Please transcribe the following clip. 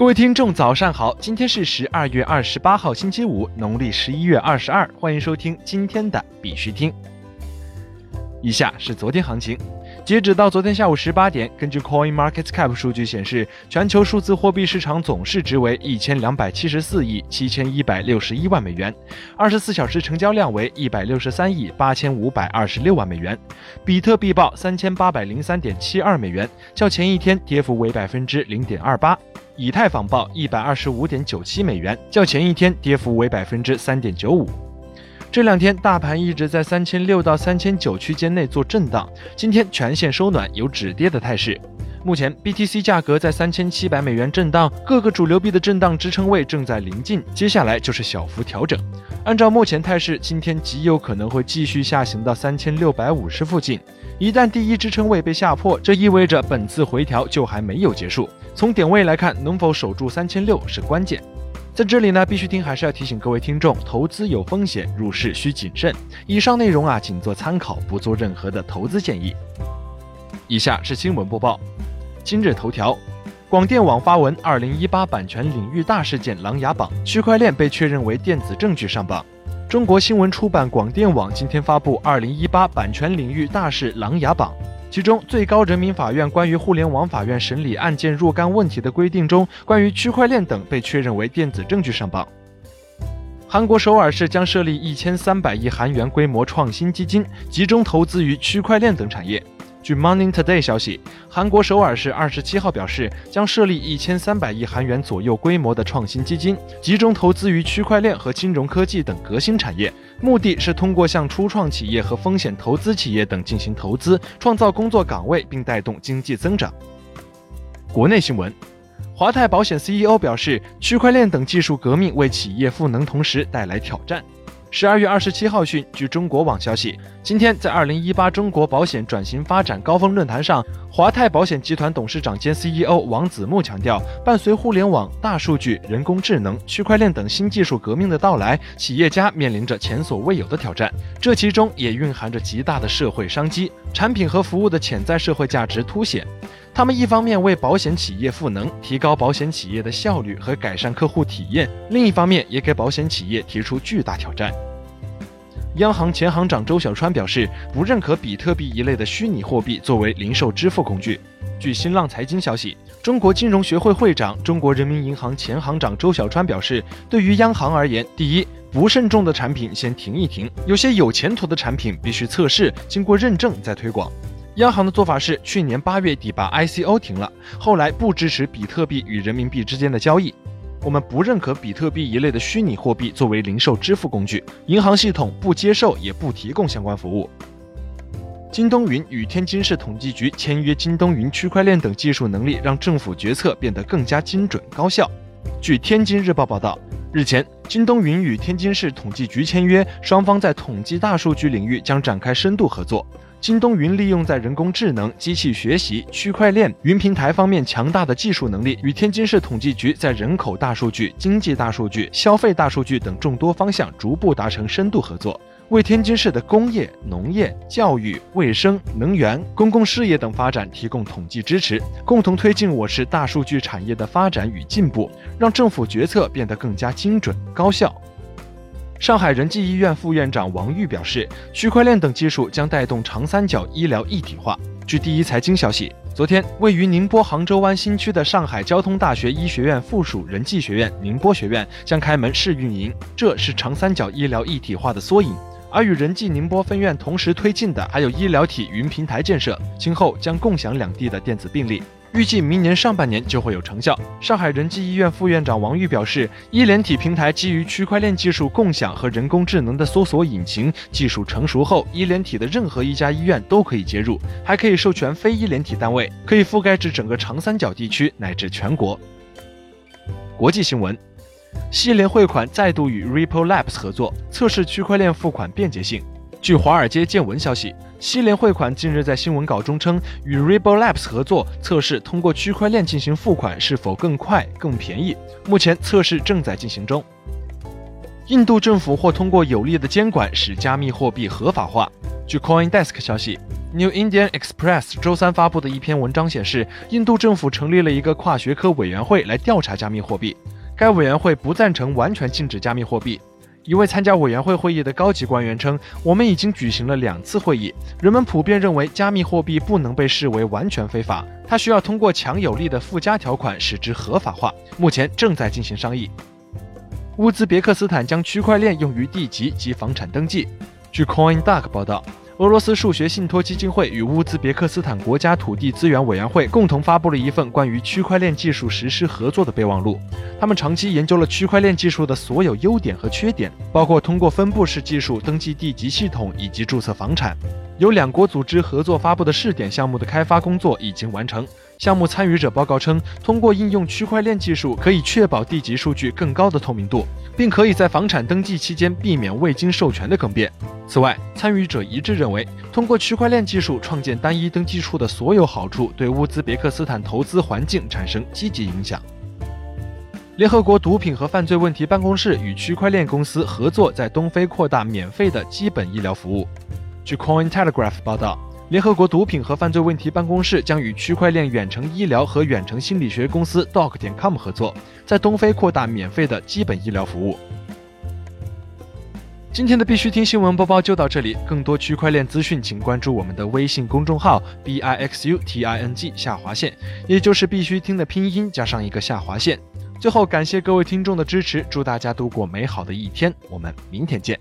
各位听众，早上好！今天是十二月二十八号，星期五，农历十一月二十二。欢迎收听今天的必须听。以下是昨天行情。截止到昨天下午十八点，根据 Coin Market Cap 数据显示，全球数字货币市场总市值为一千两百七十四亿七千一百六十一万美元，二十四小时成交量为一百六十三亿八千五百二十六万美元。比特币报三千八百零三点七二美元，较前一天跌幅为百分之零点二八。以太坊报一百二十五点九七美元，较前一天跌幅为百分之三点九五。这两天大盘一直在三千六到三千九区间内做震荡，今天全线收暖，有止跌的态势。目前 BTC 价格在三千七百美元震荡，各个主流币的震荡支撑位正在临近，接下来就是小幅调整。按照目前态势，今天极有可能会继续下行到三千六百五十附近。一旦第一支撑位被下破，这意味着本次回调就还没有结束。从点位来看，能否守住三千六是关键。在这里呢，必须听还是要提醒各位听众，投资有风险，入市需谨慎。以上内容啊，仅做参考，不做任何的投资建议。以下是新闻播报。今日头条，广电网发文：二零一八版权领域大事件琅琊榜，区块链被确认为电子证据上榜。中国新闻出版广电网今天发布二零一八版权领域大事琅琊榜。其中，最高人民法院关于互联网法院审理案件若干问题的规定中，关于区块链等被确认为电子证据上榜。韩国首尔市将设立一千三百亿韩元规模创新基金，集中投资于区块链等产业。据 Morning Today 消息，韩国首尔市二十七号表示，将设立一千三百亿韩元左右规模的创新基金，集中投资于区块链和金融科技等革新产业，目的是通过向初创企业和风险投资企业等进行投资，创造工作岗位，并带动经济增长。国内新闻，华泰保险 CEO 表示，区块链等技术革命为企业赋能同时带来挑战。十二月二十七号讯，据中国网消息，今天在二零一八中国保险转型发展高峰论坛上，华泰保险集团董事长兼 CEO 王子木强调，伴随互联网、大数据、人工智能、区块链等新技术革命的到来，企业家面临着前所未有的挑战，这其中也蕴含着极大的社会商机，产品和服务的潜在社会价值凸显。他们一方面为保险企业赋能，提高保险企业的效率和改善客户体验；另一方面也给保险企业提出巨大挑战。央行前行长周小川表示，不认可比特币一类的虚拟货币作为零售支付工具。据新浪财经消息，中国金融学会会长、中国人民银行前行长周小川表示，对于央行而言，第一，不慎重的产品先停一停，有些有前途的产品必须测试，经过认证再推广。央行的做法是，去年八月底把 ICO 停了，后来不支持比特币与人民币之间的交易。我们不认可比特币一类的虚拟货币作为零售支付工具，银行系统不接受也不提供相关服务。京东云与天津市统计局签约，京东云区块链等技术能力让政府决策变得更加精准高效。据天津日报报道，日前，京东云与天津市统计局签约，双方在统计大数据领域将展开深度合作。京东云利用在人工智能、机器学习、区块链、云平台方面强大的技术能力，与天津市统计局在人口大数据、经济大数据、消费大数据等众多方向逐步达成深度合作，为天津市的工业、农业、教育、卫生、能源、公共事业等发展提供统计支持，共同推进我市大数据产业的发展与进步，让政府决策变得更加精准高效。上海仁济医院副院长王玉表示，区块链等技术将带动长三角医疗一体化。据第一财经消息，昨天位于宁波杭州湾新区的上海交通大学医学院附属仁济学院宁波学院将开门试运营，这是长三角医疗一体化的缩影。而与仁济宁波分院同时推进的还有医疗体云平台建设，今后将共享两地的电子病历。预计明年上半年就会有成效。上海仁济医院副院长王玉表示，医联体平台基于区块链技术共享和人工智能的搜索引擎技术成熟后，医联体的任何一家医院都可以接入，还可以授权非医联体单位，可以覆盖至整个长三角地区乃至全国。国际新闻：西联汇款再度与 Ripple Labs 合作，测试区块链付款便捷性。据华尔街见闻消息，西联汇款近日在新闻稿中称，与 Ripple Labs 合作测试通过区块链进行付款是否更快、更便宜。目前测试正在进行中。印度政府或通过有力的监管使加密货币合法化。据 CoinDesk 消息，New Indian Express 周三发布的一篇文章显示，印度政府成立了一个跨学科委员会来调查加密货币。该委员会不赞成完全禁止加密货币。一位参加委员会会议的高级官员称：“我们已经举行了两次会议，人们普遍认为加密货币不能被视为完全非法，它需要通过强有力的附加条款使之合法化。目前正在进行商议。”乌兹别克斯坦将区块链用于地籍及房产登记。据 CoinDuck 报道，俄罗斯数学信托基金会与乌兹别克斯坦国家土地资源委员会共同发布了一份关于区块链技术实施合作的备忘录。他们长期研究了区块链技术的所有优点和缺点，包括通过分布式技术登记地籍系统以及注册房产。由两国组织合作发布的试点项目的开发工作已经完成。项目参与者报告称，通过应用区块链技术，可以确保地籍数据更高的透明度。并可以在房产登记期间避免未经授权的更变。此外，参与者一致认为，通过区块链技术创建单一登记处的所有好处对乌兹别克斯坦投资环境产生积极影响。联合国毒品和犯罪问题办公室与区块链公司合作，在东非扩大免费的基本医疗服务。据 Cointelegraph 报道。联合国毒品和犯罪问题办公室将与区块链远程医疗和远程心理学公司 Doc 点 com 合作，在东非扩大免费的基本医疗服务。今天的必须听新闻播报就到这里，更多区块链资讯，请关注我们的微信公众号 b i x u t i n g 下划线，也就是必须听的拼音加上一个下划线。最后，感谢各位听众的支持，祝大家度过美好的一天，我们明天见。